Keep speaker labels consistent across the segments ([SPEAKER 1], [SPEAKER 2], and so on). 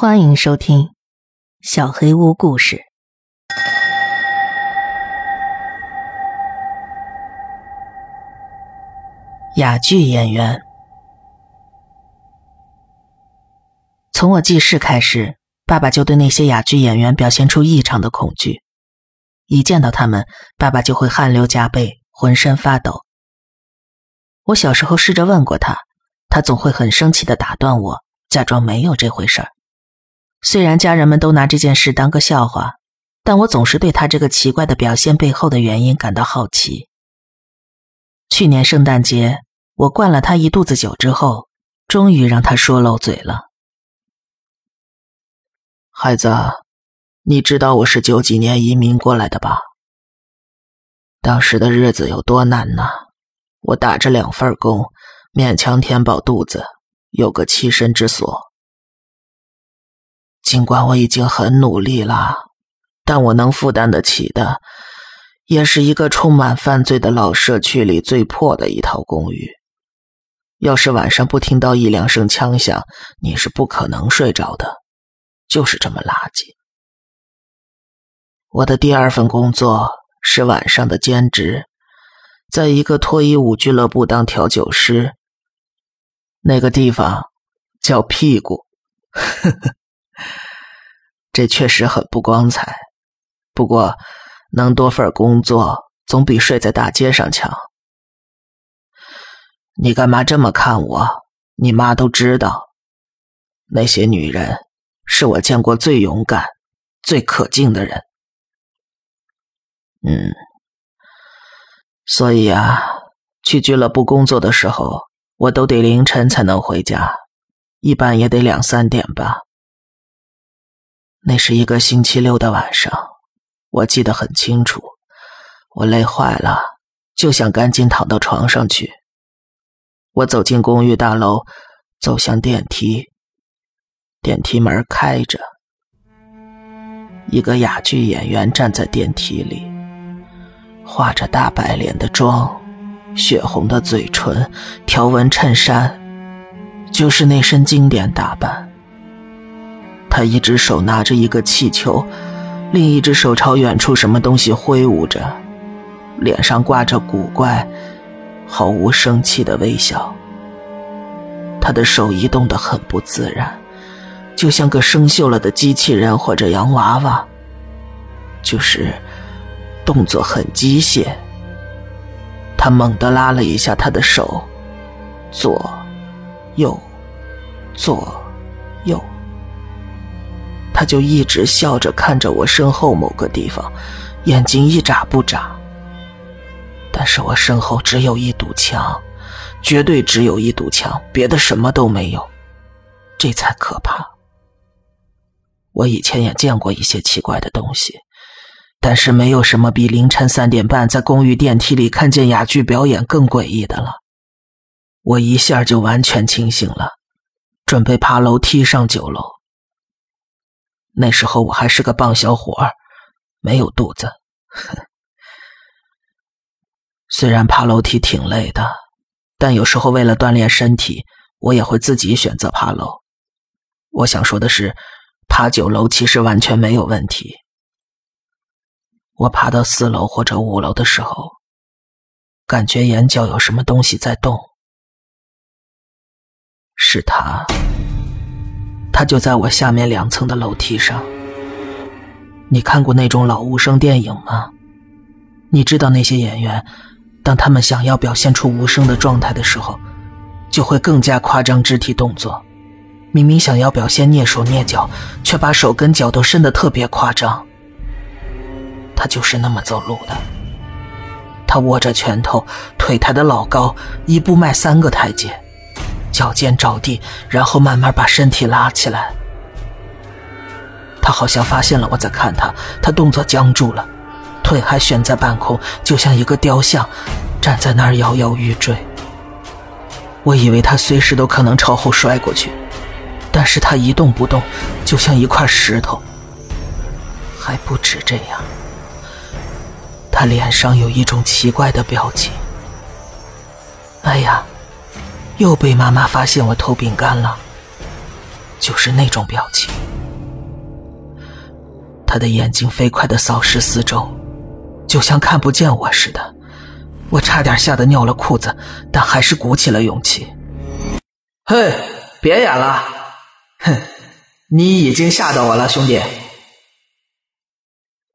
[SPEAKER 1] 欢迎收听《小黑屋故事》。哑剧演员，从我记事开始，爸爸就对那些哑剧演员表现出异常的恐惧。一见到他们，爸爸就会汗流浃背，浑身发抖。我小时候试着问过他，他总会很生气的打断我，假装没有这回事儿。虽然家人们都拿这件事当个笑话，但我总是对他这个奇怪的表现背后的原因感到好奇。去年圣诞节，我灌了他一肚子酒之后，终于让他说漏嘴了。
[SPEAKER 2] 孩子，你知道我是九几年移民过来的吧？当时的日子有多难呐！我打着两份工，勉强填饱肚子，有个栖身之所。尽管我已经很努力了，但我能负担得起的，也是一个充满犯罪的老社区里最破的一套公寓。要是晚上不听到一两声枪响，你是不可能睡着的，就是这么垃圾。我的第二份工作是晚上的兼职，在一个脱衣舞俱乐部当调酒师。那个地方叫屁股。呵呵。这确实很不光彩，不过能多份工作总比睡在大街上强。你干嘛这么看我？你妈都知道，那些女人是我见过最勇敢、最可敬的人。嗯，所以啊，去俱乐部工作的时候，我都得凌晨才能回家，一般也得两三点吧。那是一个星期六的晚上，我记得很清楚。我累坏了，就想赶紧躺到床上去。我走进公寓大楼，走向电梯。电梯门开着，一个哑剧演员站在电梯里，化着大白脸的妆，血红的嘴唇，条纹衬衫，就是那身经典打扮。他一只手拿着一个气球，另一只手朝远处什么东西挥舞着，脸上挂着古怪、毫无生气的微笑。他的手移动得很不自然，就像个生锈了的机器人或者洋娃娃，就是动作很机械。他猛地拉了一下他的手，左、右、左、右。他就一直笑着看着我身后某个地方，眼睛一眨不眨。但是我身后只有一堵墙，绝对只有一堵墙，别的什么都没有，这才可怕。我以前也见过一些奇怪的东西，但是没有什么比凌晨三点半在公寓电梯里看见哑剧表演更诡异的了。我一下就完全清醒了，准备爬楼梯上九楼。那时候我还是个棒小伙儿没有肚子。虽然爬楼梯挺累的，但有时候为了锻炼身体，我也会自己选择爬楼。我想说的是，爬九楼其实完全没有问题。我爬到四楼或者五楼的时候，感觉眼角有什么东西在动，是他。他就在我下面两层的楼梯上。你看过那种老无声电影吗？你知道那些演员，当他们想要表现出无声的状态的时候，就会更加夸张肢体动作。明明想要表现蹑手蹑脚，却把手跟脚都伸得特别夸张。他就是那么走路的。他握着拳头，腿抬得老高，一步迈三个台阶。脚尖着地，然后慢慢把身体拉起来。他好像发现了我在看他，他动作僵住了，腿还悬在半空，就像一个雕像，站在那儿摇摇欲坠。我以为他随时都可能朝后摔过去，但是他一动不动，就像一块石头。还不止这样，他脸上有一种奇怪的表情。哎呀！又被妈妈发现我偷饼干了，就是那种表情。他的眼睛飞快的扫视四周，就像看不见我似的。我差点吓得尿了裤子，但还是鼓起了勇气。嘿，别演了！哼，你已经吓到我了，兄弟。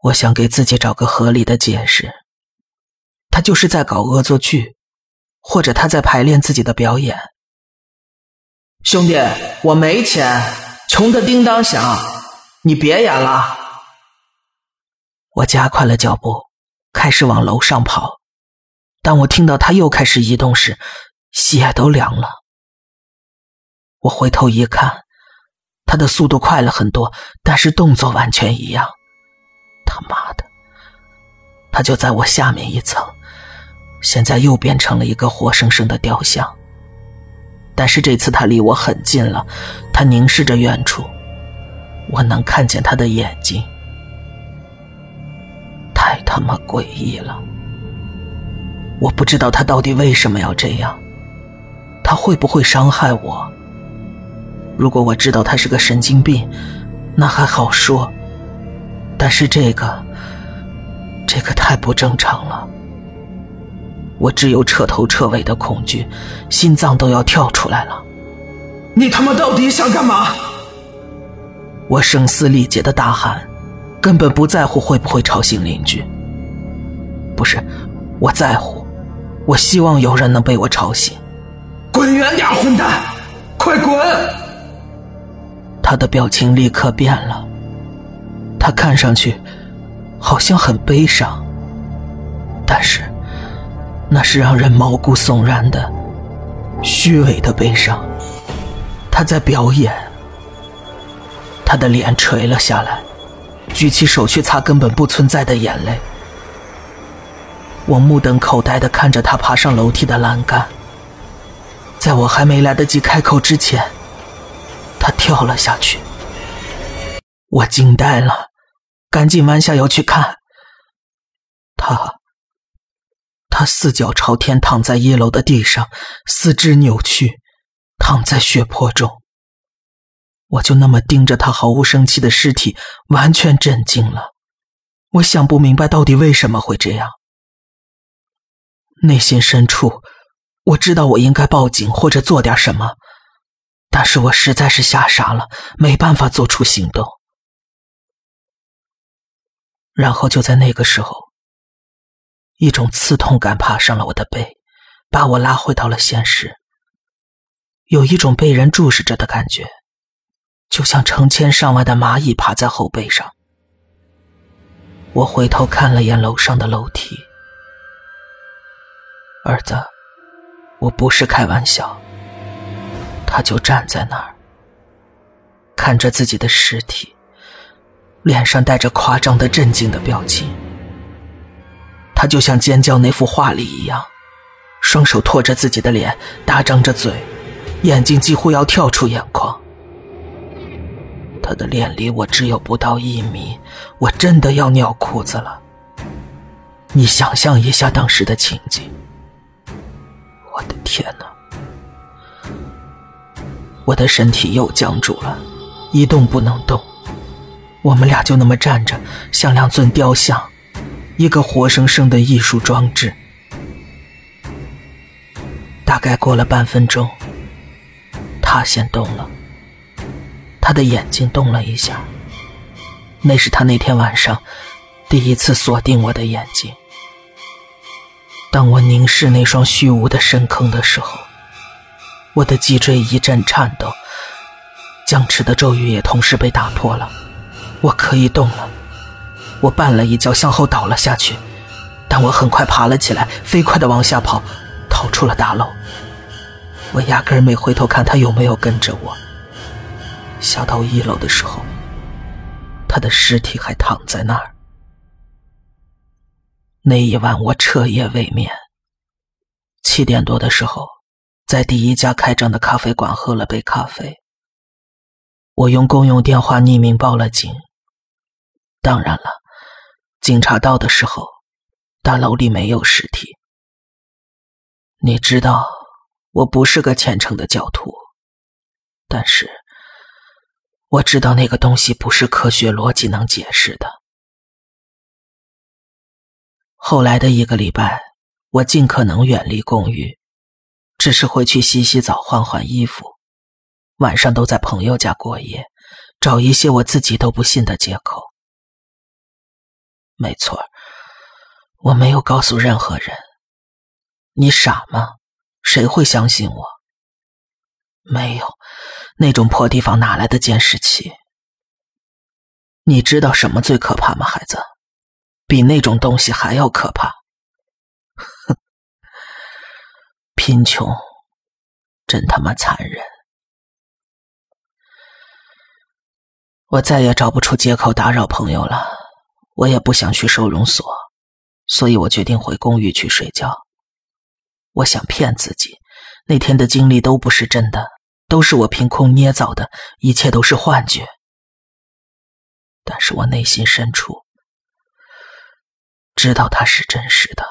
[SPEAKER 2] 我想给自己找个合理的解释，他就是在搞恶作剧，或者他在排练自己的表演。兄弟，我没钱，穷的叮当响，你别演了。我加快了脚步，开始往楼上跑。当我听到他又开始移动时，血都凉了。我回头一看，他的速度快了很多，但是动作完全一样。他妈的，他就在我下面一层，现在又变成了一个活生生的雕像。但是这次他离我很近了，他凝视着远处，我能看见他的眼睛。太他妈诡异了！我不知道他到底为什么要这样，他会不会伤害我？如果我知道他是个神经病，那还好说。但是这个，这个太不正常了。我只有彻头彻尾的恐惧，心脏都要跳出来了。你他妈到底想干嘛？我声嘶力竭的大喊。根本不在乎会不会吵醒邻居。不是，我在乎，我希望有人能被我吵醒。滚远点，混蛋！快滚！他的表情立刻变了，他看上去好像很悲伤，但是那是让人毛骨悚然的、虚伪的悲伤。他在表演，他的脸垂了下来。举起手去擦根本不存在的眼泪，我目瞪口呆的看着他爬上楼梯的栏杆，在我还没来得及开口之前，他跳了下去。我惊呆了，赶紧弯下腰去看，他，四脚朝天躺在一楼的地上，四肢扭曲，躺在血泊中。我就那么盯着他毫无生气的尸体，完全震惊了。我想不明白到底为什么会这样。内心深处，我知道我应该报警或者做点什么，但是我实在是吓傻了，没办法做出行动。然后就在那个时候，一种刺痛感爬上了我的背，把我拉回到了现实。有一种被人注视着的感觉。就像成千上万的蚂蚁爬在后背上。我回头看了眼楼上的楼梯，儿子，我不是开玩笑。他就站在那儿，看着自己的尸体，脸上带着夸张的震惊的表情。他就像尖叫那幅画里一样，双手托着自己的脸，大张着嘴，眼睛几乎要跳出眼眶。他的脸离我只有不到一米，我真的要尿裤子了。你想象一下当时的情景，我的天哪！我的身体又僵住了，一动不能动。我们俩就那么站着，像两尊雕像，一个活生生的艺术装置。大概过了半分钟，他先动了。他的眼睛动了一下，那是他那天晚上第一次锁定我的眼睛。当我凝视那双虚无的深坑的时候，我的脊椎一阵颤抖，僵持的咒语也同时被打破了。我可以动了，我绊了一跤，向后倒了下去，但我很快爬了起来，飞快的往下跑，逃出了大楼。我压根儿没回头看他有没有跟着我。下到一楼的时候，他的尸体还躺在那儿。那一晚我彻夜未眠。七点多的时候，在第一家开张的咖啡馆喝了杯咖啡。我用公用电话匿名报了警。当然了，警察到的时候，大楼里没有尸体。你知道，我不是个虔诚的教徒，但是。我知道那个东西不是科学逻辑能解释的。后来的一个礼拜，我尽可能远离公寓，只是回去洗洗澡、换换衣服，晚上都在朋友家过夜，找一些我自己都不信的借口。没错，我没有告诉任何人。你傻吗？谁会相信我？没有，那种破地方哪来的监视器？你知道什么最可怕吗，孩子？比那种东西还要可怕。哼，贫穷，真他妈残忍。我再也找不出借口打扰朋友了，我也不想去收容所，所以我决定回公寓去睡觉。我想骗自己，那天的经历都不是真的，都是我凭空捏造的，一切都是幻觉。但是我内心深处知道它是真实的，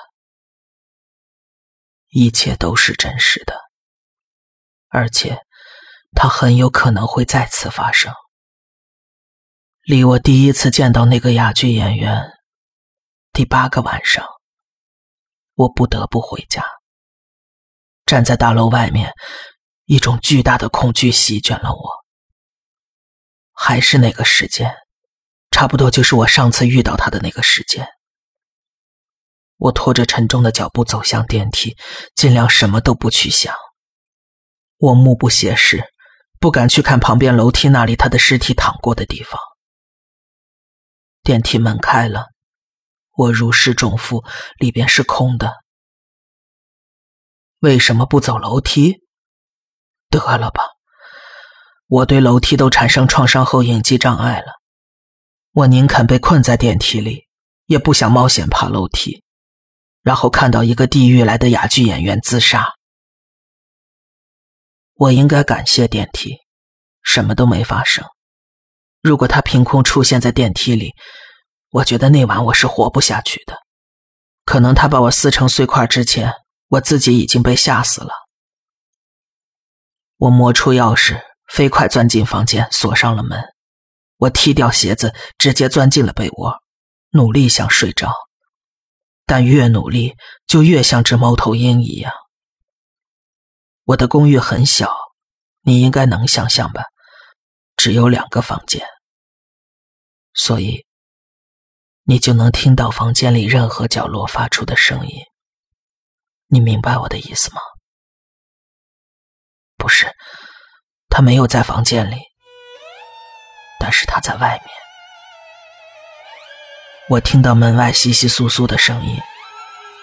[SPEAKER 2] 一切都是真实的，而且它很有可能会再次发生。离我第一次见到那个哑剧演员第八个晚上，我不得不回家。站在大楼外面，一种巨大的恐惧席卷了我。还是那个时间，差不多就是我上次遇到他的那个时间。我拖着沉重的脚步走向电梯，尽量什么都不去想。我目不斜视，不敢去看旁边楼梯那里他的尸体躺过的地方。电梯门开了，我如释重负，里边是空的。为什么不走楼梯？得了吧，我对楼梯都产生创伤后应激障碍了。我宁肯被困在电梯里，也不想冒险爬楼梯，然后看到一个地狱来的哑剧演员自杀。我应该感谢电梯，什么都没发生。如果他凭空出现在电梯里，我觉得那晚我是活不下去的。可能他把我撕成碎块之前。我自己已经被吓死了。我摸出钥匙，飞快钻进房间，锁上了门。我踢掉鞋子，直接钻进了被窝，努力想睡着，但越努力就越像只猫头鹰一样。我的公寓很小，你应该能想象吧？只有两个房间，所以你就能听到房间里任何角落发出的声音。你明白我的意思吗？不是，他没有在房间里，但是他在外面。我听到门外窸窸窣窣的声音，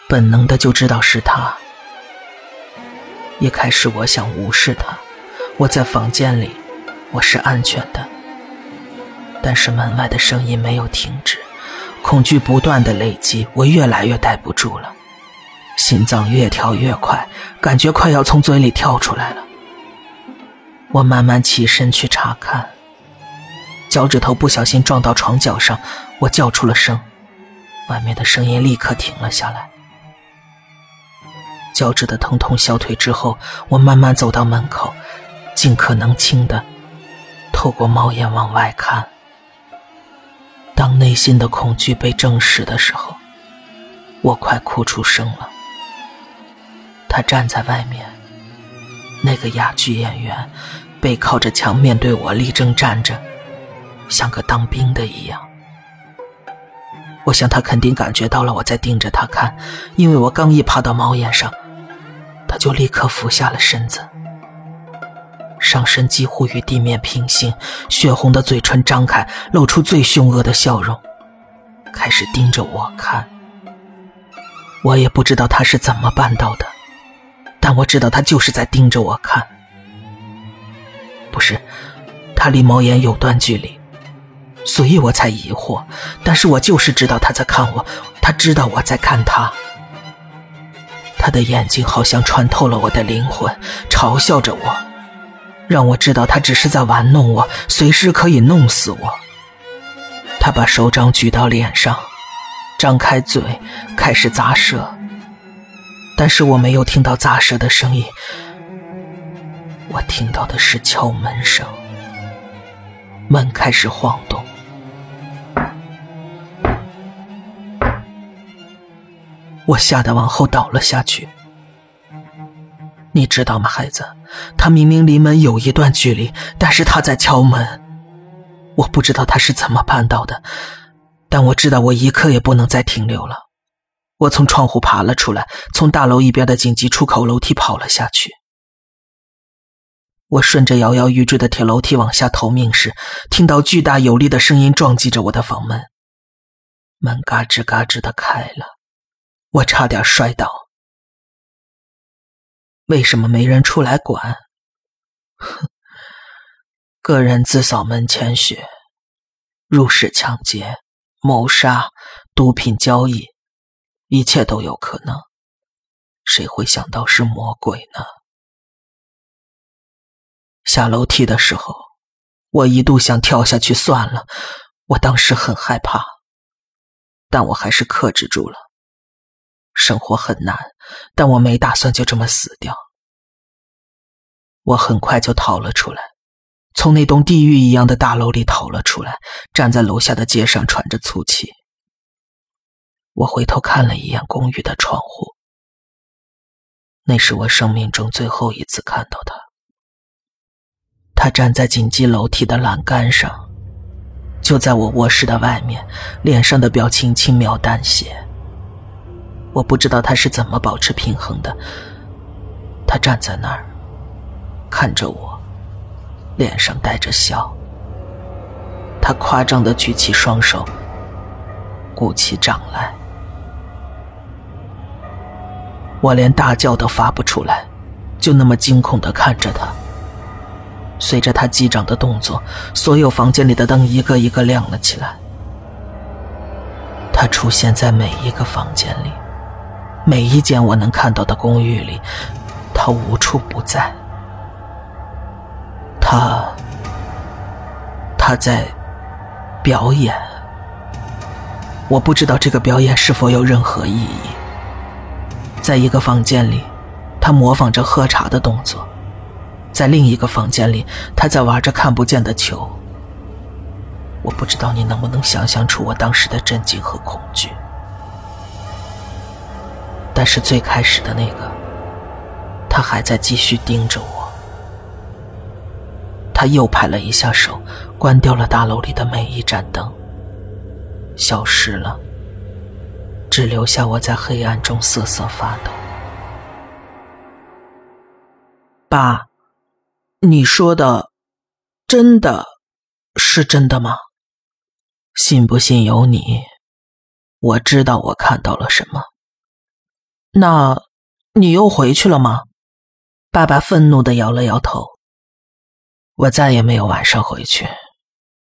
[SPEAKER 2] 本能的就知道是他。一开始我想无视他，我在房间里，我是安全的。但是门外的声音没有停止，恐惧不断的累积，我越来越待不住了。心脏越跳越快，感觉快要从嘴里跳出来了。我慢慢起身去查看，脚趾头不小心撞到床角上，我叫出了声，外面的声音立刻停了下来。脚趾的疼痛消退之后，我慢慢走到门口，尽可能轻的透过猫眼往外看。当内心的恐惧被证实的时候，我快哭出声了。他站在外面，那个哑剧演员背靠着墙面对我，立正站着，像个当兵的一样。我想他肯定感觉到了我在盯着他看，因为我刚一爬到猫眼上，他就立刻俯下了身子，上身几乎与地面平行，血红的嘴唇张开，露出最凶恶的笑容，开始盯着我看。我也不知道他是怎么办到的。但我知道他就是在盯着我看，不是，他离猫眼有段距离，所以我才疑惑。但是我就是知道他在看我，他知道我在看他。他的眼睛好像穿透了我的灵魂，嘲笑着我，让我知道他只是在玩弄我，随时可以弄死我。他把手掌举到脸上，张开嘴，开始砸舌。但是我没有听到砸舌的声音，我听到的是敲门声。
[SPEAKER 1] 门开始晃动。我吓得往后倒了下去。你知道吗，孩子？他明明离门有一段距离，但是他在敲门。我不知道他是怎么办到的，但我知道我一刻也不能再停留了。我从窗户爬了出来，从大楼一边的紧急出口楼梯跑了下去。我顺着摇摇欲坠的铁楼梯往下逃命时，听到巨大有力的声音撞击着我的房门，门嘎吱嘎吱的开了。我差点摔倒。为什么没人出来管？哼，个人自扫门前雪，入室抢劫、谋杀、毒品交易，一切都有可能。谁会想到是魔鬼呢？下楼梯的时候，我一度想跳下去算了。我当时很害怕，但我还是克制住了。生活很难，但我没打算就这么死掉。我很快就逃了出来，从那栋地狱一样的大楼里逃了出来，站在楼下的街上喘着粗气。我回头看了一眼公寓的窗户，那是我生命中最后一次看到他。他站在紧急楼梯的栏杆上，就在我卧室的外面，脸上的表情轻描淡写。我不知道他是怎么保持平衡的。他站在那儿，看着我，脸上带着笑。他夸张的举起双手，鼓起掌来。我连大叫都发不出来，就那么惊恐的看着他。随着他击掌的动作，所有房间里的灯一个一个亮了起来。他出现在每一个房间里。每一间我能看到的公寓里，他无处不在。他，他在表演。我不知道这个表演是否有任何意义。在一个房间里，他模仿着喝茶的动作；在另一个房间里，他在玩着看不见的球。我不知道你能不能想象出我当时的震惊和恐惧。但是最开始的那个，他还在继续盯着我。他又拍了一下手，关掉了大楼里的每一盏灯，消失了，只留下我在黑暗中瑟瑟发抖。爸，你说的，真的是真的吗？信不信由你。我知道我看到了什么。那，你又回去了吗？爸爸愤怒的摇了摇头。我再也没有晚上回去，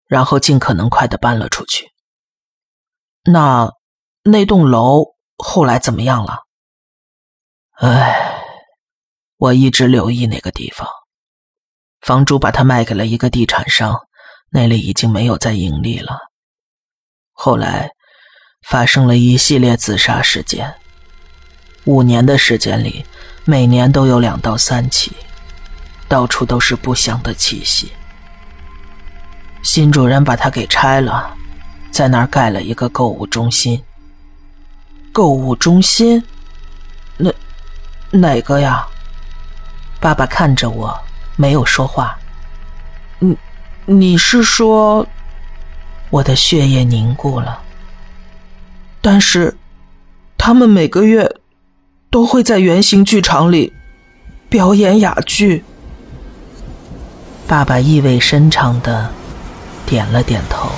[SPEAKER 1] 然后尽可能快的搬了出去。那，那栋楼后来怎么样了？唉，我一直留意那个地方，房主把它卖给了一个地产商，那里已经没有再盈利了。后来，发生了一系列自杀事件。五年的时间里，每年都有两到三起，到处都是不祥的气息。新主人把它给拆了，在那儿盖了一个购物中心。购物中心？那哪个呀？爸爸看着我，没有说话。你你是说？我的血液凝固了。但是，他们每个月。都会在圆形剧场里表演哑剧。爸爸意味深长的点了点头。